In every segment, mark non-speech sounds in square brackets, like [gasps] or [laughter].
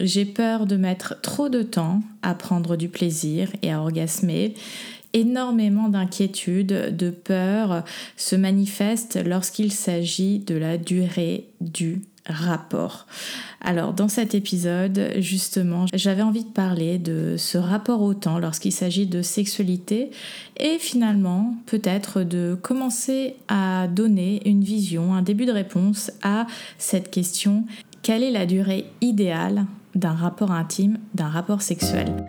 j'ai peur de mettre trop de temps à prendre du plaisir et à orgasmer. Énormément d'inquiétudes, de peur se manifestent lorsqu'il s'agit de la durée du rapport. Alors dans cet épisode, justement, j'avais envie de parler de ce rapport au temps lorsqu'il s'agit de sexualité et finalement peut-être de commencer à donner une vision, un début de réponse à cette question, quelle est la durée idéale d'un rapport intime, d'un rapport sexuel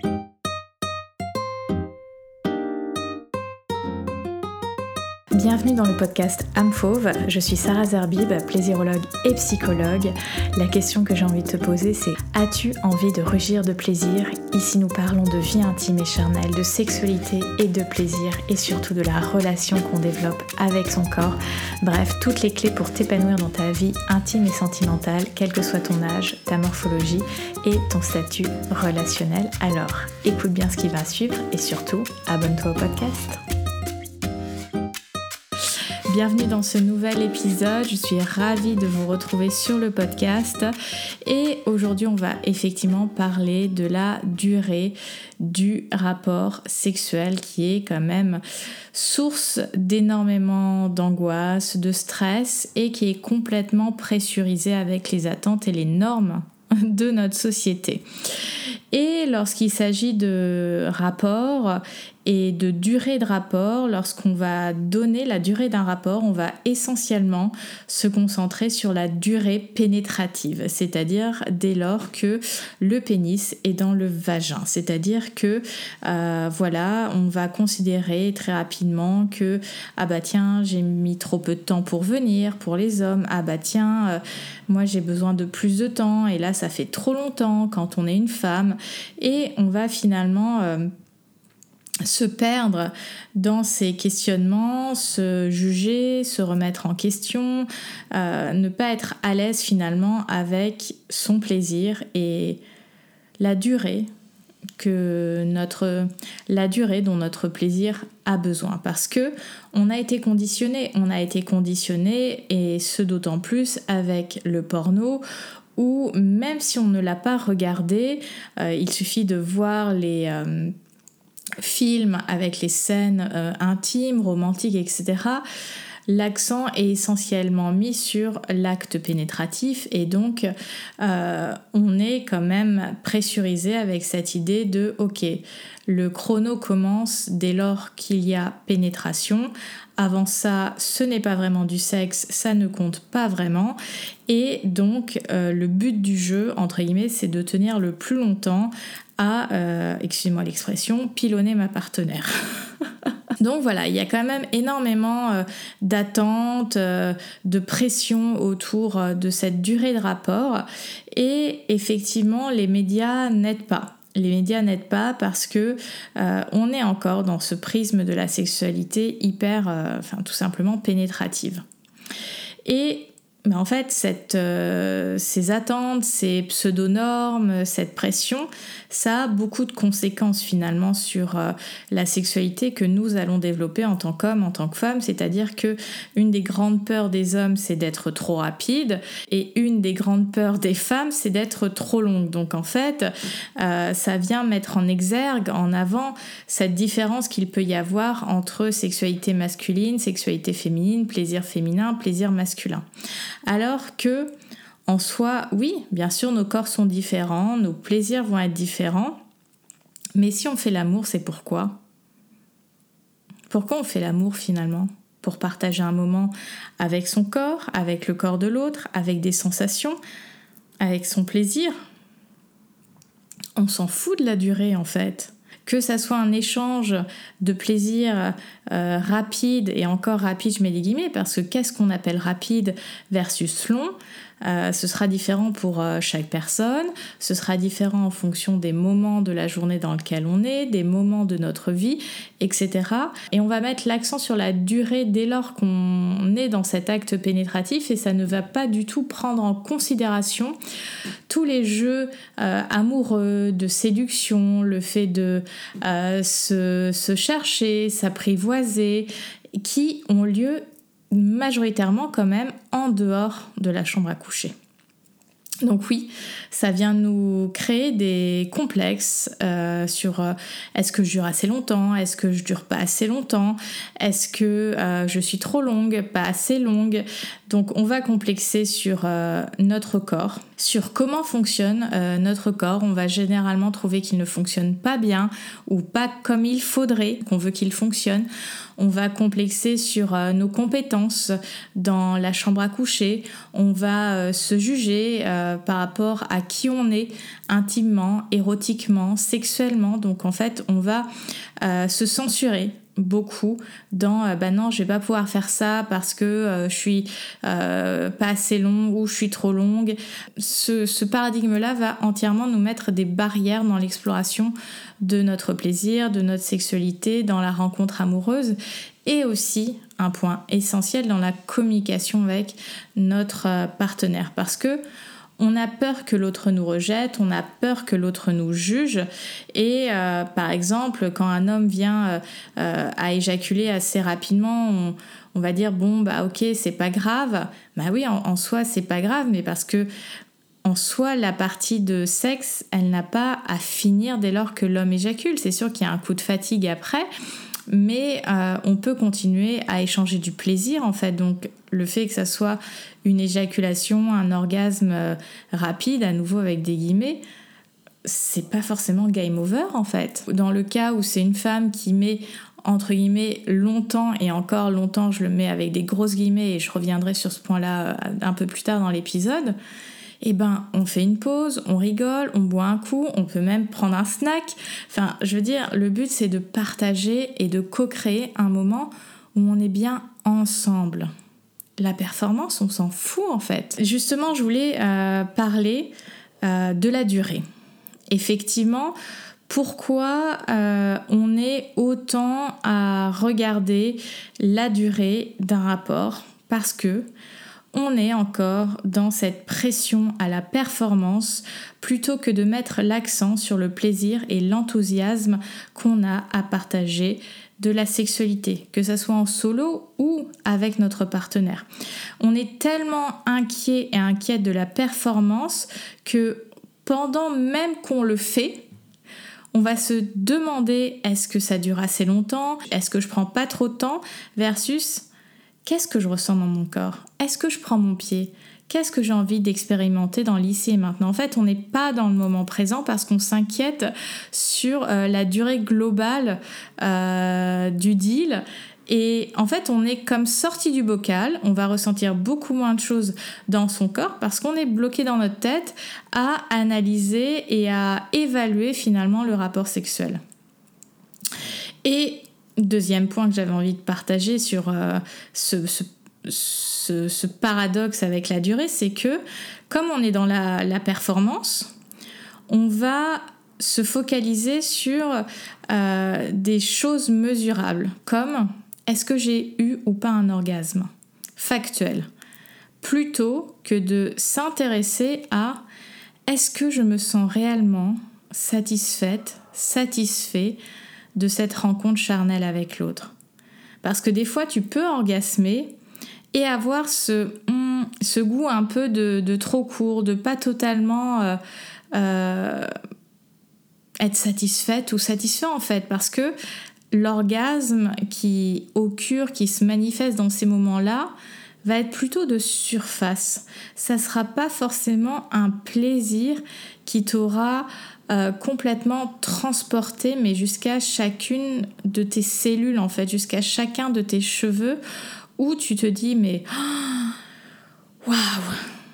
Bienvenue dans le podcast âme. Je suis Sarah Zerbib, plaisirologue et psychologue. La question que j'ai envie de te poser, c'est as-tu envie de rugir de plaisir? Ici, nous parlons de vie intime et charnelle, de sexualité et de plaisir, et surtout de la relation qu'on développe avec son corps. Bref, toutes les clés pour t'épanouir dans ta vie intime et sentimentale, quel que soit ton âge, ta morphologie et ton statut relationnel. Alors, écoute bien ce qui va suivre et surtout, abonne-toi au podcast. Bienvenue dans ce nouvel épisode. Je suis ravie de vous retrouver sur le podcast. Et aujourd'hui, on va effectivement parler de la durée du rapport sexuel qui est quand même source d'énormément d'angoisse, de stress et qui est complètement pressurisé avec les attentes et les normes de notre société. Et lorsqu'il s'agit de rapport et de durée de rapport, lorsqu'on va donner la durée d'un rapport, on va essentiellement se concentrer sur la durée pénétrative, c'est-à-dire dès lors que le pénis est dans le vagin. C'est-à-dire que euh, voilà, on va considérer très rapidement que ah bah tiens, j'ai mis trop peu de temps pour venir pour les hommes. Ah bah tiens, euh, moi j'ai besoin de plus de temps et là ça fait trop longtemps quand on est une femme et on va finalement euh, se perdre dans ces questionnements, se juger, se remettre en question, euh, ne pas être à l'aise finalement avec son plaisir et la durée que notre la durée dont notre plaisir a besoin. Parce que on a été conditionné, on a été conditionné et ce d'autant plus avec le porno où même si on ne l'a pas regardé, euh, il suffit de voir les euh, films avec les scènes euh, intimes, romantiques, etc., l'accent est essentiellement mis sur l'acte pénétratif et donc euh, on est quand même pressurisé avec cette idée de ok, le chrono commence dès lors qu'il y a pénétration. Avant ça, ce n'est pas vraiment du sexe, ça ne compte pas vraiment. Et donc, euh, le but du jeu, entre guillemets, c'est de tenir le plus longtemps euh, excusez-moi l'expression, pilonner ma partenaire. [laughs] Donc voilà, il y a quand même énormément euh, d'attentes, euh, de pression autour de cette durée de rapport. Et effectivement, les médias n'aident pas. Les médias n'aident pas parce que on est encore dans ce prisme de la sexualité hyper, enfin tout simplement pénétrative. Et mais en fait, cette, euh, ces attentes, ces pseudo-normes, cette pression, ça a beaucoup de conséquences finalement sur euh, la sexualité que nous allons développer en tant qu'hommes, en tant que femmes. C'est-à-dire que une des grandes peurs des hommes, c'est d'être trop rapide, et une des grandes peurs des femmes, c'est d'être trop longue. Donc en fait, euh, ça vient mettre en exergue, en avant, cette différence qu'il peut y avoir entre sexualité masculine, sexualité féminine, plaisir féminin, plaisir masculin. Alors que, en soi, oui, bien sûr, nos corps sont différents, nos plaisirs vont être différents, mais si on fait l'amour, c'est pourquoi? Pourquoi on fait l'amour finalement? Pour partager un moment avec son corps, avec le corps de l'autre, avec des sensations, avec son plaisir? On s'en fout de la durée en fait que ça soit un échange de plaisir euh, rapide, et encore rapide, je mets des guillemets, parce que qu'est-ce qu'on appelle rapide versus long? Euh, ce sera différent pour euh, chaque personne, ce sera différent en fonction des moments de la journée dans lequel on est, des moments de notre vie, etc. Et on va mettre l'accent sur la durée dès lors qu'on est dans cet acte pénétratif et ça ne va pas du tout prendre en considération tous les jeux euh, amoureux, de séduction, le fait de se, se chercher, s'apprivoiser, qui ont lieu majoritairement quand même en dehors de la chambre à coucher. Donc oui, ça vient nous créer des complexes euh, sur euh, est-ce que je dure assez longtemps, est-ce que je dure pas assez longtemps, est-ce que euh, je suis trop longue, pas assez longue. Donc on va complexer sur notre corps, sur comment fonctionne notre corps. On va généralement trouver qu'il ne fonctionne pas bien ou pas comme il faudrait qu'on veut qu'il fonctionne. On va complexer sur nos compétences dans la chambre à coucher. On va se juger par rapport à qui on est intimement, érotiquement, sexuellement. Donc en fait, on va euh, se censurer beaucoup dans euh, bah non je vais pas pouvoir faire ça parce que euh, je suis pas assez long ou je suis trop longue. Ce, ce paradigme là va entièrement nous mettre des barrières dans l'exploration de notre plaisir de notre sexualité dans la rencontre amoureuse et aussi un point essentiel dans la communication avec notre partenaire. Parce que on a peur que l'autre nous rejette, on a peur que l'autre nous juge. Et euh, par exemple, quand un homme vient euh, euh, à éjaculer assez rapidement, on, va dire bon bah ok c'est pas grave. Bah oui en, soi c'est pas grave, mais parce que en soi, la partie de sexe, elle n'a pas à finir dès lors que l'homme éjacule. C'est sûr qu'il y a un coup de fatigue après, mais on peut continuer à échanger du plaisir en fait. Donc le fait que ça soit une éjaculation, un orgasme euh, rapide, à nouveau avec des guillemets, c'est pas forcément game over en fait. Dans le cas où c'est une femme qui met entre guillemets longtemps et encore longtemps, je le mets avec des grosses guillemets et je reviendrai sur ce point-là euh, un peu plus tard dans l'épisode eh ben on fait une pause, on rigole, on boit un coup, on peut même prendre un snack. Enfin, je veux dire, le but c'est de partager et de co-créer un moment où on est bien ensemble. La performance, on s'en fout en fait. Justement, je voulais euh, parler euh, de la durée. Effectivement, pourquoi euh, on est autant à regarder la durée d'un rapport? Parce que on est encore dans cette pression à la performance plutôt que de mettre l'accent sur le plaisir et l'enthousiasme qu'on a à partager de la sexualité, que ce soit en solo ou avec notre partenaire. On est tellement inquiet et inquiète de la performance que pendant même qu'on le fait, on va se demander est-ce que ça dure assez longtemps, est-ce que je prends pas trop de temps? Versus Qu'est-ce que je ressens dans mon corps? Est-ce que je prends mon pied? Qu'est-ce que j'ai envie d'expérimenter dans l'ici et maintenant? En fait, on n'est pas dans le moment présent parce qu'on s'inquiète sur euh, la durée globale euh, du deal. Et en fait, on est comme sorti du bocal, on va ressentir beaucoup moins de choses dans son corps parce qu'on est bloqué dans notre tête à analyser et à évaluer finalement le rapport sexuel. Et Deuxième point que j'avais envie de partager sur euh, ce, paradoxe avec la durée, c'est que comme on est dans la, performance, on va se focaliser sur euh, des choses mesurables, comme est-ce que j'ai eu ou pas un orgasme factuel, plutôt que de s'intéresser à est-ce que je me sens réellement satisfaite, satisfait de cette rencontre charnelle avec l'autre? Parce que des fois, tu peux orgasmer et avoir ce, hmm, ce goût un peu de, trop court, de pas totalement euh, euh, être satisfaite ou satisfait en fait. Parce que l'orgasme qui occure, qui se manifeste dans ces moments-là, va être plutôt de surface. Ça sera pas forcément un plaisir qui t'aura euh, complètement transporté, mais jusqu'à chacune de tes cellules, en fait, jusqu'à chacun de tes cheveux, où tu te dis, mais [gasps] waouh!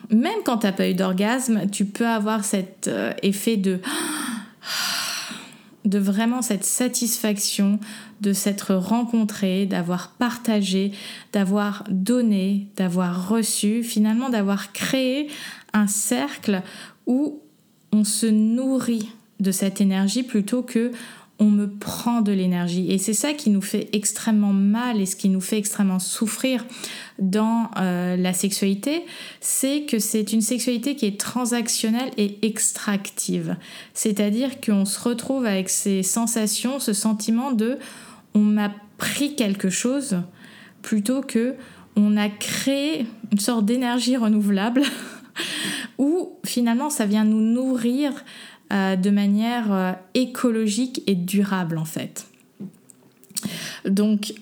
Même quand tu n'as pas eu d'orgasme, tu peux avoir cet euh, effet de [gasps] de vraiment cette satisfaction de s'être rencontré, d'avoir partagé, d'avoir donné, d'avoir reçu, finalement d'avoir créé un cercle où on se nourrit de cette énergie plutôt que on me prend de l'énergie. Et c'est ça qui nous fait extrêmement mal et ce qui nous fait extrêmement souffrir dans euh, la sexualité, c'est que c'est une sexualité qui est transactionnelle et extractive. C'est-à-dire qu'on se retrouve avec ces sensations, ce sentiment de on m'a pris quelque chose plutôt que on a créé une sorte d'énergie renouvelable [laughs] où finalement ça vient nous nourrir de manière écologique et durable en fait. Donc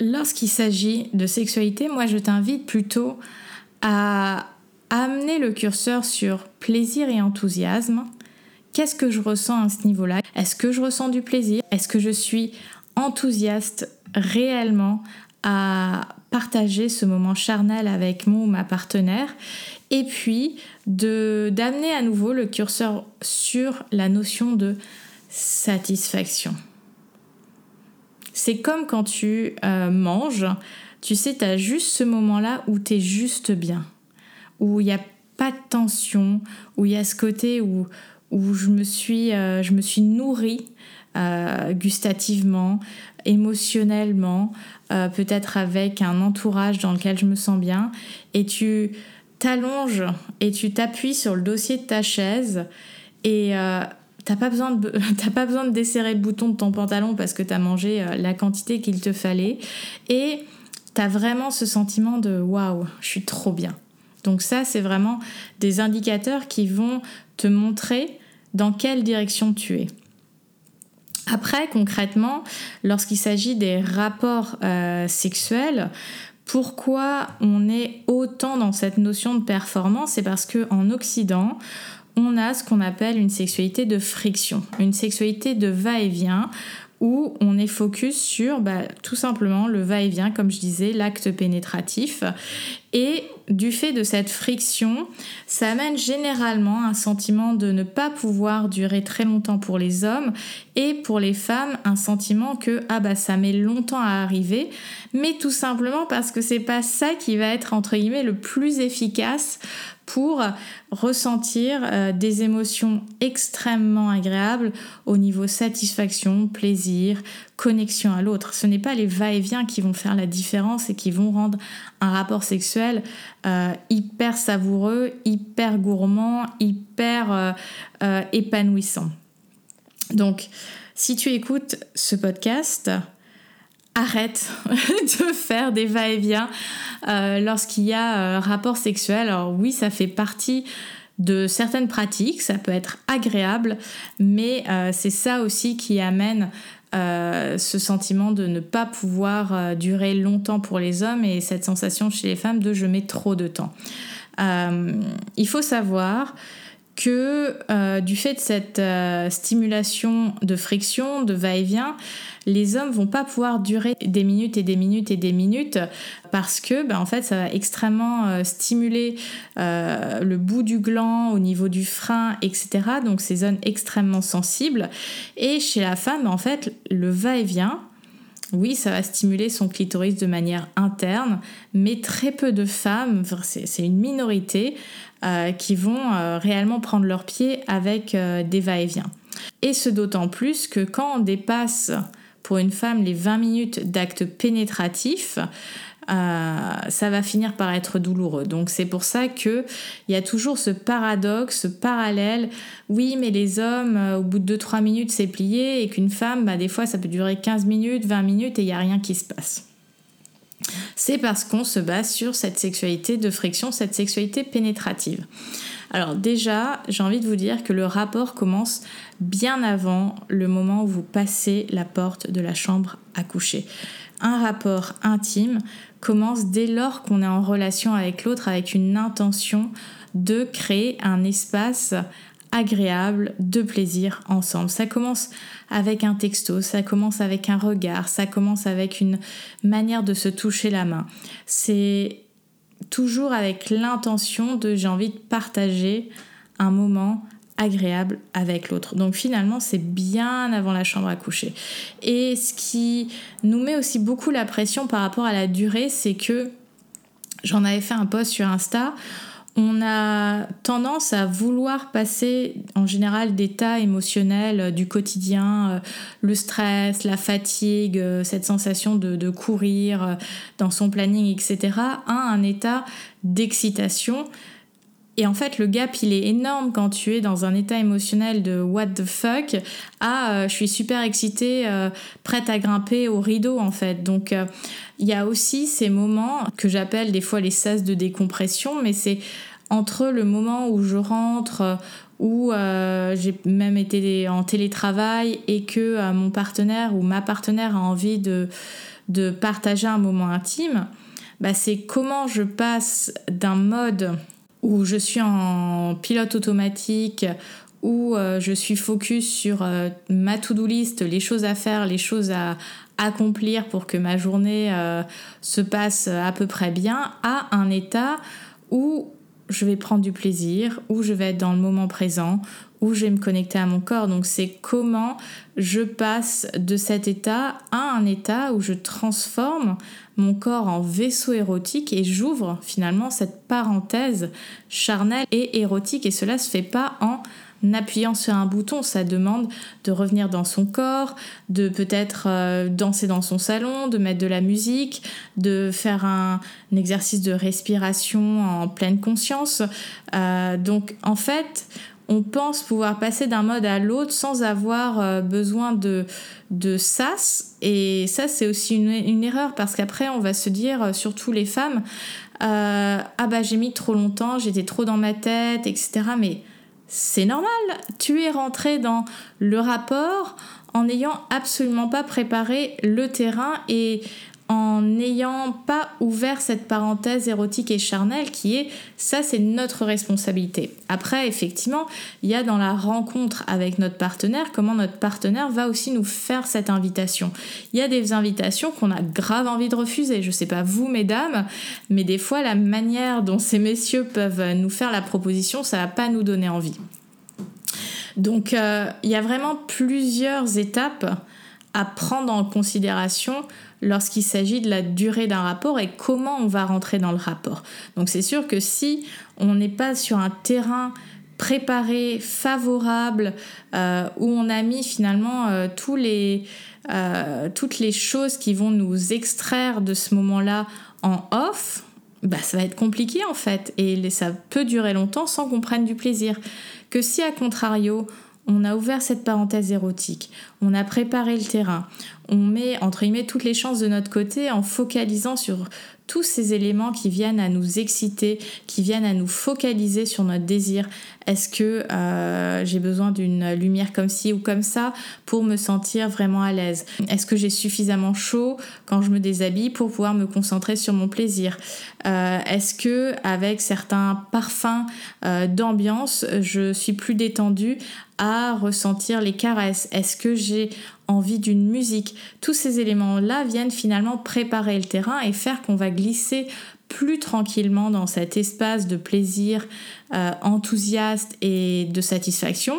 lorsqu'il s'agit de sexualité, moi je t'invite plutôt à amener le curseur sur plaisir et enthousiasme. Qu'est-ce que je ressens à ce niveau-là? Est-ce que je ressens du plaisir? Est-ce que je suis enthousiaste réellement à partager ce moment charnel avec mon ou ma partenaire? Et puis de d'amener à nouveau le curseur sur la notion de satisfaction. C'est comme quand tu euh, manges, tu sais, tu as juste ce moment-là où tu es juste bien, où il n'y a pas de tension, où il y a ce côté où, où je, me suis, euh, je me suis nourrie euh, gustativement, émotionnellement, peut-être avec un entourage dans lequel je me sens bien, et tu t'allonges et tu t'appuies sur le dossier de ta chaise et T'as pas, besoin de, [laughs] pas besoin de desserrer le bouton de ton pantalon parce que tu as mangé euh, la quantité qu'il te fallait. Et tu as vraiment ce sentiment de waouh, je suis trop bien. Donc ça, c'est vraiment des indicateurs qui vont te montrer dans quelle direction tu es. Après, concrètement, lorsqu'il s'agit des rapports euh, sexuels, pourquoi on est autant dans cette notion de performance C'est parce qu'en Occident, on a ce qu'on appelle une sexualité de friction, une sexualité de va-et-vient où on est focus sur bah, tout simplement le va-et-vient, comme je disais, l'acte pénétratif. Et du fait de cette friction, ça amène généralement un sentiment de ne pas pouvoir durer très longtemps pour les hommes et pour les femmes un sentiment que ah bah ça met longtemps à arriver, mais tout simplement parce que c'est pas ça qui va être entre guillemets le plus efficace pour ressentir euh, des émotions extrêmement agréables au niveau satisfaction, plaisir, connexion à l'autre. Ce n'est pas les va-et-vient qui vont faire la différence et qui vont rendre un rapport sexuel euh, hyper savoureux, hyper gourmand, hyper euh, épanouissant. Donc, si tu écoutes ce podcast, arrête [laughs] de faire des va-et-vient euh, lorsqu'il y a euh, rapport sexuel. Alors oui, ça fait partie de certaines pratiques, ça peut être agréable, mais euh, c'est ça aussi qui amène ce sentiment de ne pas pouvoir durer longtemps pour les hommes et cette sensation chez les femmes de je mets trop de temps. il faut savoir que du fait de cette stimulation de friction, de va-et-vient, les hommes vont pas pouvoir durer des minutes et des minutes et des minutes parce que ben, en fait ça va extrêmement euh, stimuler euh, le bout du gland au niveau du frein etc donc ces zones extrêmement sensibles. Et chez la femme en fait le va-et-vient oui, ça va stimuler son clitoris de manière interne, mais très peu de femmes, c'est une minorité, euh, qui vont réellement prendre leur pied avec des va-et-vient. Et ce d'autant plus que quand on dépasse pour une femme les 20 minutes d'acte pénétratif, euh, ça va finir par être douloureux. Donc c'est pour ça qu'il y a toujours ce paradoxe, ce parallèle. Oui, mais les hommes, euh, au bout de 2-3 minutes, c'est plié, et qu'une femme, bah, des fois, ça peut durer 15 minutes, 20 minutes, et il n'y a rien qui se passe. C'est parce qu'on se base sur cette sexualité de friction, cette sexualité pénétrative. Alors déjà, j'ai envie de vous dire que le rapport commence bien avant le moment où vous passez la porte de la chambre à coucher. Un rapport intime commence dès lors qu'on est en relation avec l'autre avec une intention de créer un espace agréable de plaisir ensemble. Ça commence avec un texto, ça commence avec un regard, ça commence avec une manière de se toucher la main. C'est toujours avec l'intention de j'ai envie de partager un moment agréable avec l'autre. Donc finalement, c'est bien avant la chambre à coucher. Et ce qui nous met aussi beaucoup la pression par rapport à la durée, c'est que j'en avais fait un post sur Insta on a tendance à vouloir passer en général d'états émotionnels euh, du quotidien, euh, le stress, la fatigue, euh, cette sensation de, courir dans son planning, etc., à un état d'excitation. Et en fait, le gap, il est énorme quand tu es dans un état émotionnel de what the fuck à je suis super excitée, prête à grimper au rideau, en fait. Donc, il y a aussi ces moments que j'appelle des fois les sas de décompression, mais c'est entre le moment où je rentre, où euh, j'ai même été en télétravail et que euh, mon partenaire ou ma partenaire a envie de, de partager un moment intime, bah, c'est comment je passe d'un mode où je suis en pilote automatique, où euh, je suis focus sur ma to-do list, les choses à faire, les choses à accomplir pour que ma journée se passe à peu près bien, à un état où je vais prendre du plaisir, où je vais être dans le moment présent, où je vais me connecter à mon corps. Donc c'est comment je passe de cet état à un état où je transforme mon corps en vaisseau érotique et j'ouvre finalement cette parenthèse charnelle et érotique. Et cela se fait pas en appuyant sur un bouton. Ça demande de revenir dans son corps, de peut-être euh, danser dans son salon, de mettre de la musique, de faire un, exercice de respiration en pleine conscience. Euh, donc en fait, on pense pouvoir passer d'un mode à l'autre sans avoir euh, besoin de, de sas. Et ça, c'est aussi une, une, erreur parce qu'après, on va se dire, surtout les femmes, ah bah j'ai mis trop longtemps, j'étais trop dans ma tête, etc. Mais c'est normal. Tu es rentré dans le rapport en n'ayant absolument pas préparé le terrain et en n'ayant pas ouvert cette parenthèse érotique et charnelle qui est ça c'est notre responsabilité. Après effectivement, il y a dans la rencontre avec notre partenaire comment notre partenaire va aussi nous faire cette invitation. Il y a des invitations qu'on a grave envie de refuser. Je sais pas vous mesdames, mais des fois la manière dont ces messieurs peuvent nous faire la proposition, ça va pas nous donner envie. Donc euh, il y a vraiment plusieurs étapes à prendre en considération lorsqu'il s'agit de la durée d'un rapport et comment on va rentrer dans le rapport. Donc c'est sûr que si on n'est pas sur un terrain préparé, favorable, euh, où on a mis finalement euh, les, euh, toutes les choses qui vont nous extraire de ce moment-là en off, bah, ça va être compliqué en fait et ça peut durer longtemps sans qu'on prenne du plaisir. Que si à contrario, on a ouvert cette parenthèse érotique, on a préparé le terrain, on met entre guillemets toutes les chances de notre côté en focalisant sur tous ces éléments qui viennent à nous exciter, qui viennent à nous focaliser sur notre désir. Est-ce que euh, j'ai besoin d'une lumière comme ci ou comme ça pour me sentir vraiment à l'aise? Est-ce que j'ai suffisamment chaud quand je me déshabille pour pouvoir me concentrer sur mon plaisir? Euh, Est-ce que avec certains parfums euh, d'ambiance, je suis plus détendue à ressentir les caresses? Est-ce que j'ai envie d'une musique Tous ces éléments-là viennent finalement préparer le terrain et faire qu'on va glisser plus tranquillement dans cet espace de plaisir euh, enthousiaste et de satisfaction.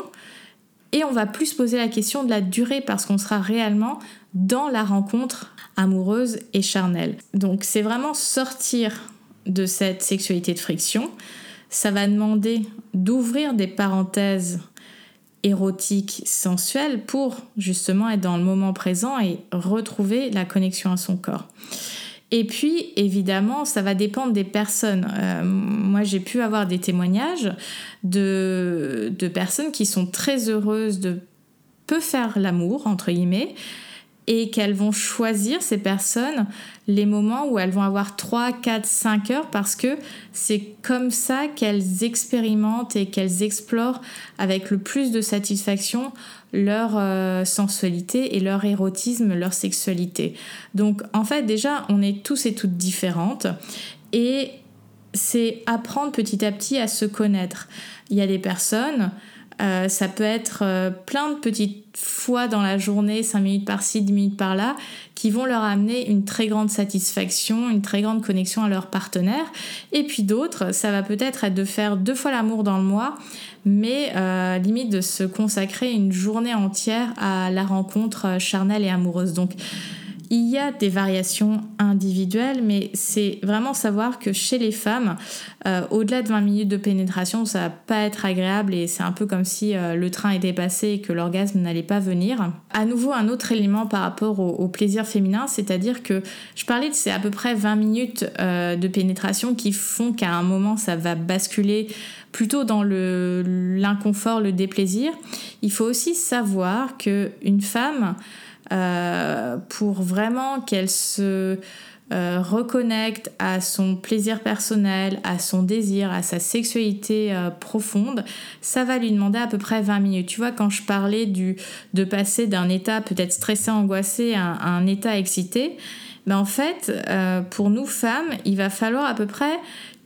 Et on va plus se poser la question de la durée parce qu'on sera réellement dans la rencontre amoureuse et charnelle. Donc c'est vraiment sortir de cette sexualité de friction. Ça va demander d'ouvrir des parenthèses érotique, sensuelle pour justement être dans le moment présent et retrouver la connexion à son corps. Et puis, évidemment, ça va dépendre des personnes. Euh, moi, j'ai pu avoir des témoignages de, de personnes qui sont très heureuses de peu faire l'amour, entre guillemets, et qu'elles vont choisir, ces personnes, les moments où elles vont avoir 3, 4, 5 heures parce que c'est comme ça qu'elles expérimentent et qu'elles explorent avec le plus de satisfaction leur euh, sensualité et leur érotisme, leur sexualité. Donc en fait déjà on est tous et toutes différentes et c'est apprendre petit à petit à se connaître. Il y a des personnes euh, ça peut être euh, plein de petites fois dans la journée, 5 minutes par-ci, 10 minutes par-là, qui vont leur amener une très grande satisfaction, une très grande connexion à leur partenaire. Et puis d'autres, ça va peut-être être de faire deux fois l'amour dans le mois, mais euh, limite de se consacrer une journée entière à la rencontre charnelle et amoureuse. Donc il y a des variations individuelles, mais c'est vraiment savoir que chez les femmes, euh, au-delà de 20 minutes de pénétration, ça va pas être agréable et c'est un peu comme si euh, le train était passé et que l'orgasme n'allait pas venir. À nouveau, un autre élément par rapport au, plaisir féminin, c'est-à-dire que je parlais de ces à peu près 20 minutes euh, de pénétration qui font qu'à un moment ça va basculer plutôt dans l'inconfort, le déplaisir. Il faut aussi savoir que une femme euh, pour vraiment qu'elle se euh, reconnecte à son plaisir personnel, à son désir, à sa sexualité euh, profonde, ça va lui demander à peu près 20 minutes. Tu vois, quand je parlais du, de passer d'un état peut-être stressé, angoissé à, un état excité, ben en fait, pour nous femmes, il va falloir à peu près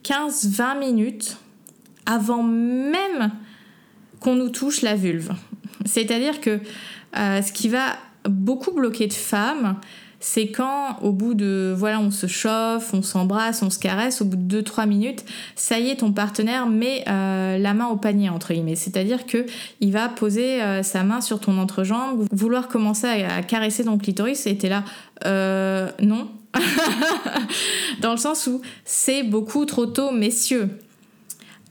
15-20 minutes avant même qu'on nous touche la vulve. C'est-à-dire que ce qui va beaucoup bloquer de femmes, c'est quand au bout de voilà on se chauffe, on s'embrasse, on se caresse, au bout de 2-3 minutes, ça y est ton partenaire met euh, la main au panier entre guillemets, c'est-à-dire que il va poser euh, sa main sur ton entrejambe, vouloir commencer à, caresser ton clitoris et t'es là euh, non [laughs] dans le sens où c'est beaucoup trop tôt messieurs.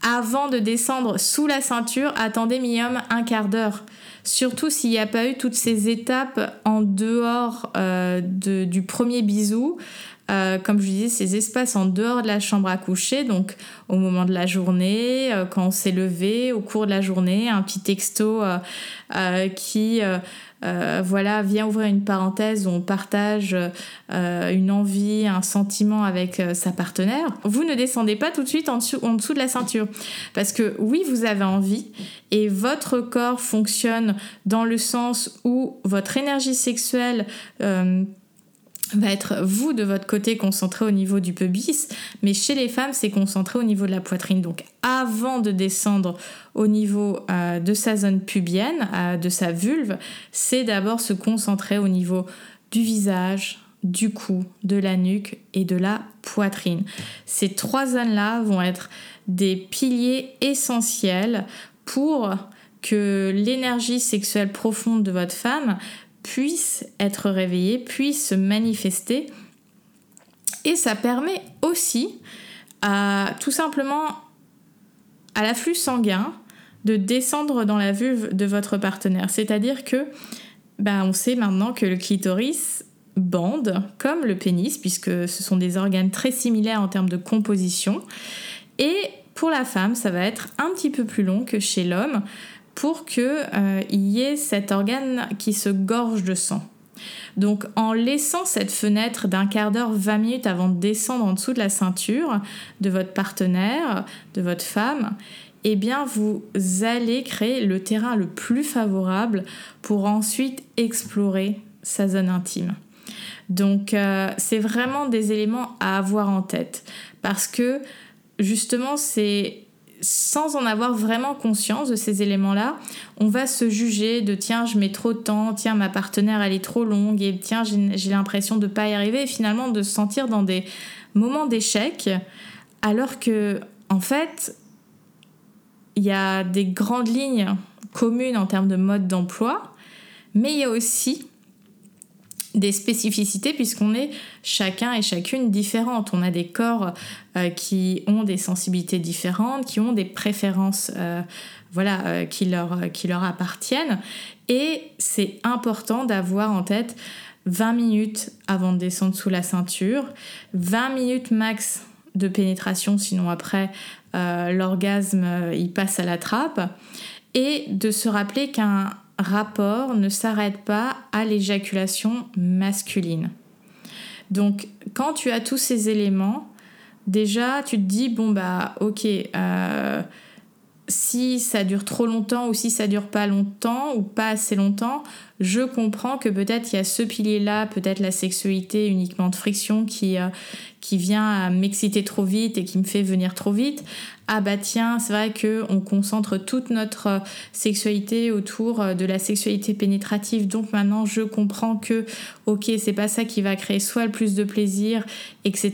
Avant de descendre sous la ceinture, attendez minimum un quart d'heure. Surtout s'il n'y a pas eu toutes ces étapes en dehors euh, du premier bisou. Euh, comme je disais, ces espaces en dehors de la chambre à coucher, donc au moment de la journée, euh, quand on s'est levé, au cours de la journée, un petit texto qui euh, voilà, vient ouvrir une parenthèse où on partage euh, une envie, un sentiment avec euh, sa partenaire, vous ne descendez pas tout de suite dessous, en dessous de la ceinture. Parce que oui, vous avez envie et votre corps fonctionne dans le sens où votre énergie sexuelle va être vous de votre côté concentré au niveau du pubis, mais chez les femmes c'est concentré au niveau de la poitrine. Donc avant de descendre au niveau euh, de sa zone pubienne, euh, de sa vulve, c'est d'abord se concentrer au niveau du visage, du cou, de la nuque et de la poitrine. Ces trois zones-là vont être des piliers essentiels pour que l'énergie sexuelle profonde de votre femme puisse être réveillé, puisse se manifester. Et ça permet aussi à tout simplement à l'afflux sanguin de descendre dans la vulve de votre partenaire. C'est-à-dire que bah, on sait maintenant que le clitoris bande comme le pénis, puisque ce sont des organes très similaires en termes de composition. Et pour la femme, ça va être un petit peu plus long que chez l'homme, pour qu'il euh, y ait cet organe qui se gorge de sang. Donc en laissant cette fenêtre d'un quart d'heure, 20 minutes avant de descendre en dessous de la ceinture de votre partenaire, de votre femme, eh bien vous allez créer le terrain le plus favorable pour ensuite explorer sa zone intime. Donc euh, c'est vraiment des éléments à avoir en tête parce que justement c'est sans en avoir vraiment conscience de ces éléments-là, on va se juger de tiens, je mets trop de temps, tiens, ma partenaire elle est trop longue, et tiens, j'ai l'impression de ne pas y arriver, et finalement de se sentir dans des moments d'échec, alors que, en fait, il y a des grandes lignes communes en termes de mode d'emploi, mais il y a aussi des spécificités puisqu'on est chacun et chacune différente. On a des corps euh, qui ont des sensibilités différentes, qui ont des préférences euh, voilà, euh, qui, leur, qui leur appartiennent. Et c'est important d'avoir en tête 20 minutes avant de descendre sous la ceinture, 20 minutes max de pénétration, sinon après l'orgasme il passe à la trappe, et de se rappeler qu'un rapport ne s'arrête pas à l'éjaculation masculine. Donc quand tu as tous ces éléments, déjà tu te dis bon bah ok euh, si ça dure trop longtemps ou si ça dure pas longtemps ou pas assez longtemps, je comprends que peut-être il y a ce pilier-là, peut-être la sexualité uniquement de friction qui, euh, qui vient à m'exciter trop vite et qui me fait venir trop vite. Ah bah tiens, c'est vrai que on concentre toute notre euh, sexualité autour euh, de la sexualité pénétrative. Donc maintenant, je comprends que ok, c'est pas ça qui va créer soit le plus de plaisir, etc.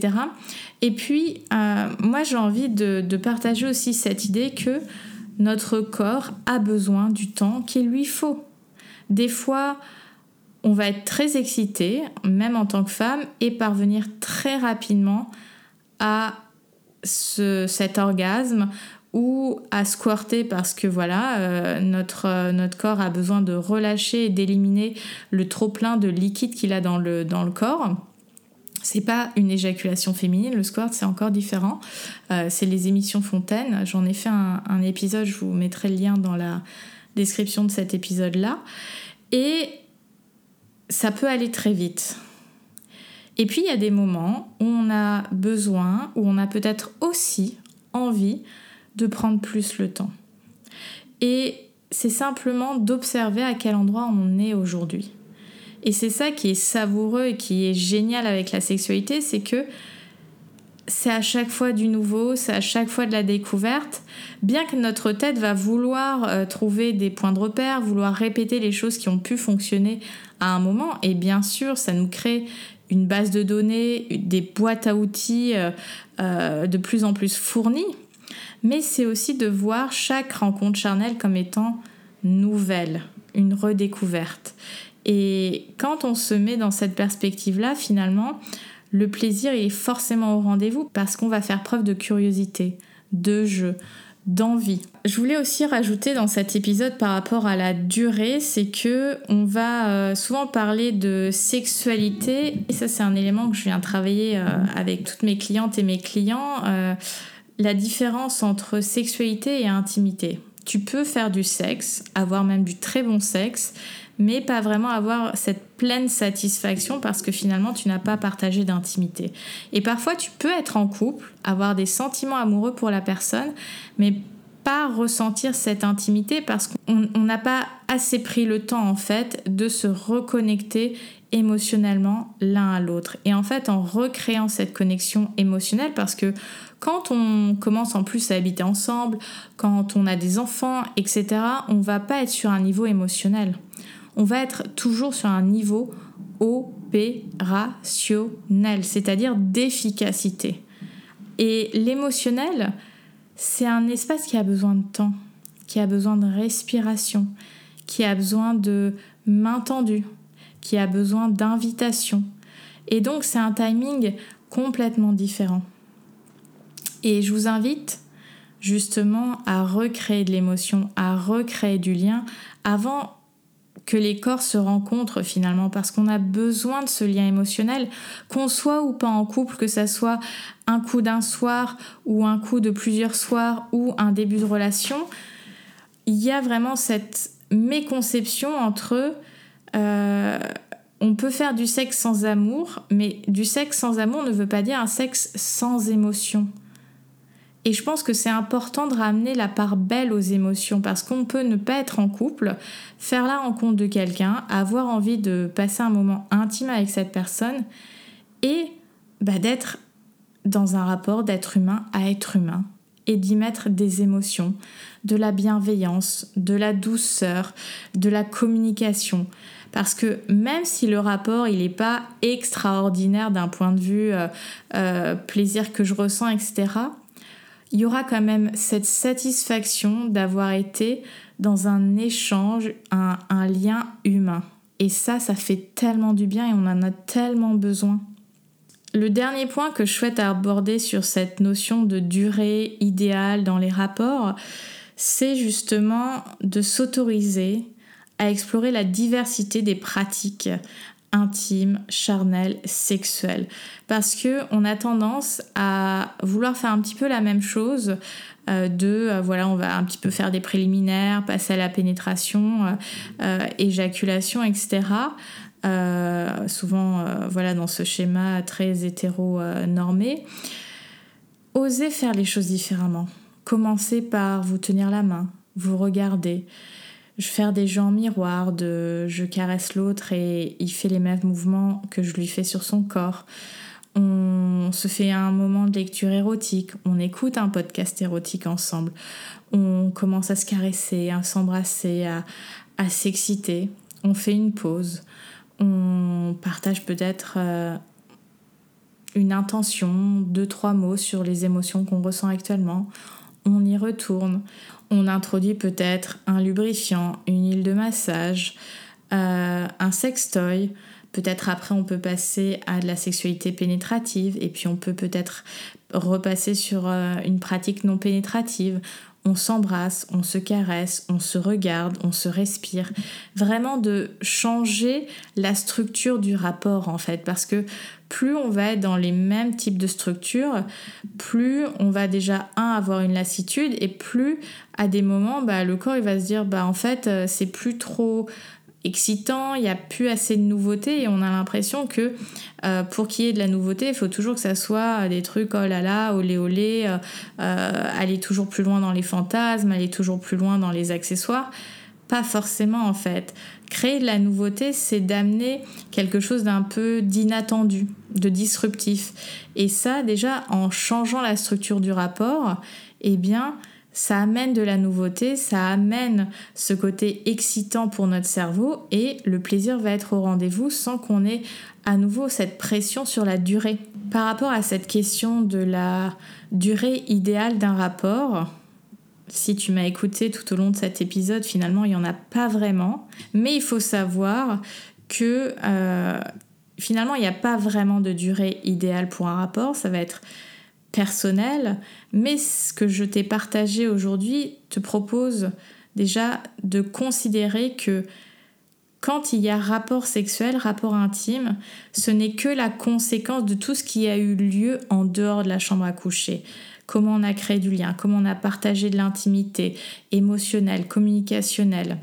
Et puis, moi, j'ai envie de, de partager aussi cette idée que notre corps a besoin du temps qu'il lui faut. Des fois, on va être très excité, même en tant que femme, et parvenir très rapidement à cet orgasme ou à squirter parce que voilà, euh, notre, notre corps a besoin de relâcher et d'éliminer le trop plein de liquide qu'il a dans le corps. C'est pas une éjaculation féminine, le squirt c'est encore différent. Euh, c'est les émissions fontaines. J'en ai fait un, un, épisode, je vous mettrai le lien dans la description de cet épisode-là. Et ça peut aller très vite. Et puis il y a des moments où on a besoin, où on a peut-être aussi envie de prendre plus le temps. Et c'est simplement d'observer à quel endroit on est aujourd'hui. Et c'est ça qui est savoureux et qui est génial avec la sexualité, c'est que c'est à chaque fois du nouveau, c'est à chaque fois de la découverte, bien que notre tête va vouloir euh, trouver des points de repère, vouloir répéter les choses qui ont pu fonctionner à un moment, et bien sûr, ça nous crée une base de données, des boîtes à outils euh, euh, de plus en plus fournies, mais c'est aussi de voir chaque rencontre charnelle comme étant nouvelle, une redécouverte. Et quand on se met dans cette perspective-là, finalement, le plaisir est forcément au rendez-vous parce qu'on va faire preuve de curiosité, de jeu, d'envie. Je voulais aussi rajouter dans cet épisode par rapport à la durée, c'est que on va euh, souvent parler de sexualité et ça c'est un élément que je viens travailler euh, avec toutes mes clientes et mes clients, euh, la différence entre sexualité et intimité. Tu peux faire du sexe, avoir même du très bon sexe, mais pas vraiment avoir cette pleine satisfaction parce que finalement tu n'as pas partagé d'intimité. Et parfois tu peux être en couple, avoir des sentiments amoureux pour la personne, mais pas ressentir cette intimité parce qu'on n'a pas assez pris le temps en fait de se reconnecter émotionnellement l'un à l'autre. Et en fait en recréant cette connexion émotionnelle parce que quand on commence en plus à habiter ensemble, quand on a des enfants, etc., on va pas être sur un niveau émotionnel on va être toujours sur un niveau opérationnel, c'est-à-dire d'efficacité. Et l'émotionnel, c'est un espace qui a besoin de temps, qui a besoin de respiration, qui a besoin de main tendue, qui a besoin d'invitation. Et donc c'est un timing complètement différent. Et je vous invite justement à recréer de l'émotion, à recréer du lien avant que les corps se rencontrent finalement parce qu'on a besoin de ce lien émotionnel, qu'on soit ou pas en couple, que ça soit un coup d'un soir ou un coup de plusieurs soirs ou un début de relation, il y a vraiment cette méconception entre euh, on peut faire du sexe sans amour, mais du sexe sans amour ne veut pas dire un sexe sans émotion. Et je pense que c'est important de ramener la part belle aux émotions parce qu'on peut ne pas être en couple, faire la rencontre de quelqu'un, avoir envie de passer un moment intime avec cette personne et bah, d'être dans un rapport d'être humain à être humain et d'y mettre des émotions, de la bienveillance, de la douceur, de la communication. Parce que même si le rapport il n'est pas extraordinaire d'un point de vue euh, euh, plaisir que je ressens, etc., il y aura quand même cette satisfaction d'avoir été dans un échange, un, lien humain. Et ça, ça fait tellement du bien et on en a tellement besoin. Le dernier point que je souhaite aborder sur cette notion de durée idéale dans les rapports, c'est justement de s'autoriser à explorer la diversité des pratiques intime, charnel, sexuel. Parce que on a tendance à vouloir faire un petit peu la même chose euh, de euh, voilà on va un petit peu faire des préliminaires, passer à la pénétration, euh, éjaculation, etc. souvent voilà dans ce schéma très hétéro normé. Osez faire les choses différemment. Commencez par vous tenir la main, vous regarder, je faire des jeux en miroir, de je caresse l'autre et il fait les mêmes mouvements que je lui fais sur son corps. On se fait un moment de lecture érotique, on écoute un podcast érotique ensemble, on commence à se caresser, à s'embrasser, à, à s'exciter, on fait une pause, on partage peut-être euh, une intention, deux, trois mots sur les émotions qu'on ressent actuellement, on y retourne, on introduit peut-être un lubrifiant, une huile de massage, euh, un sextoy. Peut-être après on peut passer à de la sexualité pénétrative et puis on peut peut-être repasser sur euh, une pratique non pénétrative. On s'embrasse, on se caresse, on se regarde, on se respire. Vraiment de changer la structure du rapport en fait parce que plus on va être dans les mêmes types de structures, plus on va déjà, un, avoir une lassitude, et plus à des moments, bah, le corps il va se dire, bah, en fait, euh, c'est plus trop excitant, il n'y a plus assez de nouveautés et on a l'impression que euh, pour qu'il y ait de la nouveauté, il faut toujours que ça soit des trucs oh là là, olé olé, euh, euh, aller toujours plus loin dans les fantasmes, aller toujours plus loin dans les accessoires. Pas forcément en fait. Créer de la nouveauté, c'est d'amener quelque chose d'un peu d'inattendu, de disruptif. Et ça, déjà, en changeant la structure du rapport, eh bien, ça amène de la nouveauté, ça amène ce côté excitant pour notre cerveau et le plaisir va être au rendez-vous sans qu'on ait à nouveau cette pression sur la durée. Par rapport à cette question de la durée idéale d'un rapport, si tu m'as écouté tout au long de cet épisode, finalement, il n'y en a pas vraiment. Mais il faut savoir que euh, finalement, il n'y a pas vraiment de durée idéale pour un rapport. Ça va être personnel, mais ce que je t'ai partagé aujourd'hui te propose déjà de considérer que quand il y a rapport sexuel, rapport intime, ce n'est que la conséquence de tout ce qui a eu lieu en dehors de la chambre à coucher. Comment on a créé du lien, comment on a partagé de l'intimité émotionnelle, communicationnelle,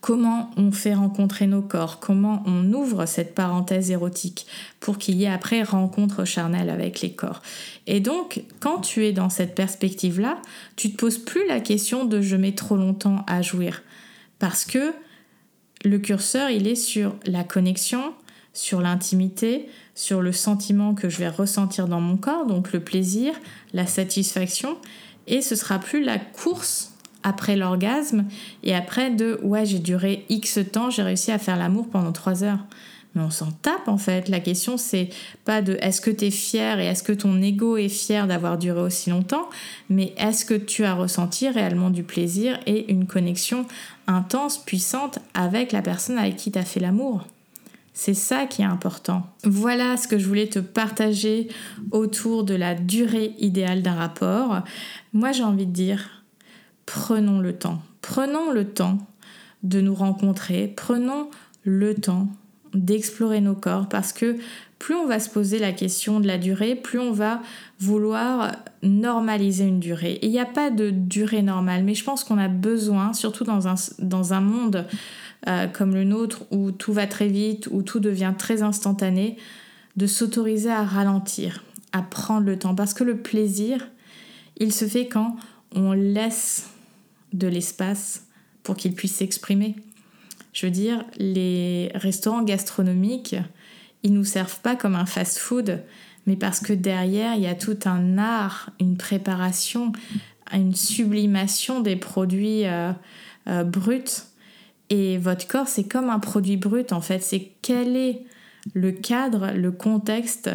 comment on fait rencontrer nos corps, comment on ouvre cette parenthèse érotique pour qu'il y ait après rencontre charnelle avec les corps? Et donc, quand tu es dans cette perspective-là, tu te poses plus la question de je mets trop longtemps à jouir. Parce que le curseur, il est sur la connexion, sur l'intimité, sur le sentiment que je vais ressentir dans mon corps, donc le plaisir, la satisfaction, et ce sera plus la course après l'orgasme et après de ouais j'ai duré X temps, j'ai réussi à faire l'amour pendant 3 heures. Mais on s'en tape en fait. La question c'est pas de est-ce que tu es fier et est-ce que ton ego est fier d'avoir duré aussi longtemps, mais est-ce que tu as ressenti réellement du plaisir et une connexion intense, puissante avec la personne avec qui tu as fait l'amour? C'est ça qui est important. Voilà ce que je voulais te partager autour de la durée idéale d'un rapport. Moi j'ai envie de dire, prenons le temps. Prenons le temps de nous rencontrer, prenons le temps d'explorer nos corps parce que plus on va se poser la question de la durée, plus on va vouloir normaliser une durée. Il n'y a pas de durée normale, mais je pense qu'on a besoin, surtout dans un, dans un monde euh, comme le nôtre où tout va très vite, où tout devient très instantané, de s'autoriser à ralentir, à prendre le temps. Parce que le plaisir, il se fait quand on laisse de l'espace pour qu'il puisse s'exprimer. Je veux dire, les restaurants gastronomiques, ils nous servent pas comme un fast-food, mais parce que derrière, il y a tout un art, une préparation, une sublimation des produits euh, euh, bruts. Et votre corps, c'est comme un produit brut, en fait. C'est quel est le cadre, le contexte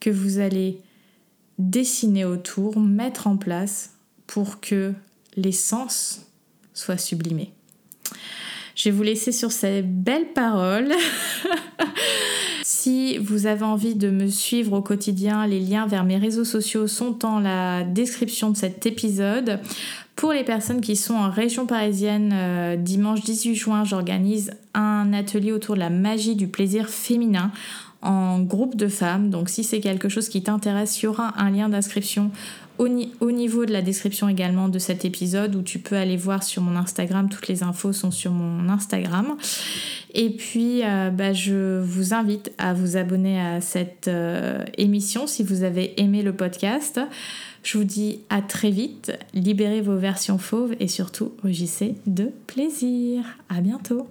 que vous allez dessiner autour, mettre en place pour que l'essence soit sublimée. Je vais vous laisser sur ces belles paroles. [laughs] si vous avez envie de me suivre au quotidien, les liens vers mes réseaux sociaux sont dans la description de cet épisode. Pour les personnes qui sont en région parisienne, euh, dimanche 18 juin, j'organise un atelier autour de la magie du plaisir féminin en groupe de femmes. Donc si c'est quelque chose qui t'intéresse, il y aura un lien d'inscription au, niveau de la description également de cet épisode où tu peux aller voir sur mon Instagram, toutes les infos sont sur mon Instagram. Et puis, euh, bah, je vous invite à vous abonner à cette euh, émission si vous avez aimé le podcast. Je vous dis à très vite, libérez vos versions fauves et surtout, rugissez de plaisir. À bientôt.